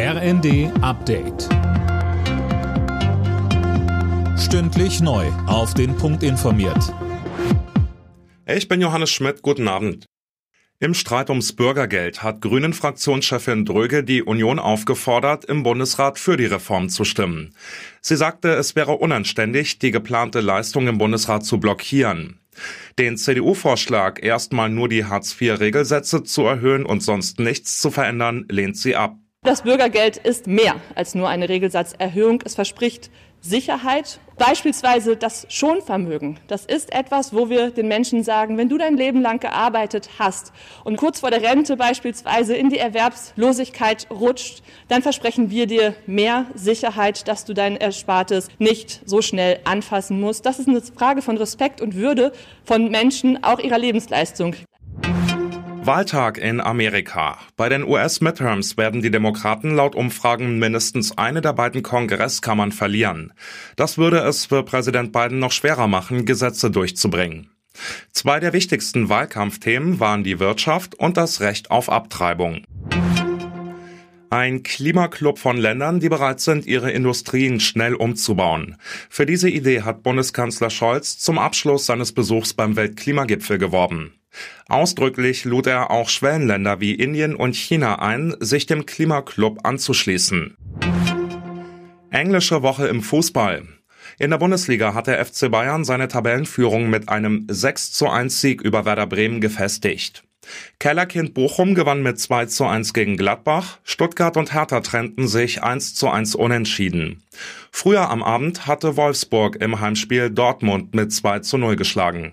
RND Update. Stündlich neu. Auf den Punkt informiert. Ich bin Johannes Schmidt. Guten Abend. Im Streit ums Bürgergeld hat Grünen-Fraktionschefin Dröge die Union aufgefordert, im Bundesrat für die Reform zu stimmen. Sie sagte, es wäre unanständig, die geplante Leistung im Bundesrat zu blockieren. Den CDU-Vorschlag, erstmal nur die Hartz-IV-Regelsätze zu erhöhen und sonst nichts zu verändern, lehnt sie ab. Das Bürgergeld ist mehr als nur eine Regelsatzerhöhung. Es verspricht Sicherheit, beispielsweise das Schonvermögen. Das ist etwas, wo wir den Menschen sagen, wenn du dein Leben lang gearbeitet hast und kurz vor der Rente beispielsweise in die Erwerbslosigkeit rutscht, dann versprechen wir dir mehr Sicherheit, dass du dein Erspartes nicht so schnell anfassen musst. Das ist eine Frage von Respekt und Würde von Menschen, auch ihrer Lebensleistung. Wahltag in Amerika. Bei den US-Midterms werden die Demokraten laut Umfragen mindestens eine der beiden Kongresskammern verlieren. Das würde es für Präsident Biden noch schwerer machen, Gesetze durchzubringen. Zwei der wichtigsten Wahlkampfthemen waren die Wirtschaft und das Recht auf Abtreibung. Ein Klimaclub von Ländern, die bereit sind, ihre Industrien schnell umzubauen. Für diese Idee hat Bundeskanzler Scholz zum Abschluss seines Besuchs beim Weltklimagipfel geworben. Ausdrücklich lud er auch Schwellenländer wie Indien und China ein, sich dem Klimaclub anzuschließen. Englische Woche im Fußball. In der Bundesliga hat der FC Bayern seine Tabellenführung mit einem 6 zu 1 Sieg über Werder Bremen gefestigt. Kellerkind Bochum gewann mit 2 zu 1 gegen Gladbach, Stuttgart und Hertha trennten sich 1 zu 1 unentschieden. Früher am Abend hatte Wolfsburg im Heimspiel Dortmund mit 2 zu 0 geschlagen.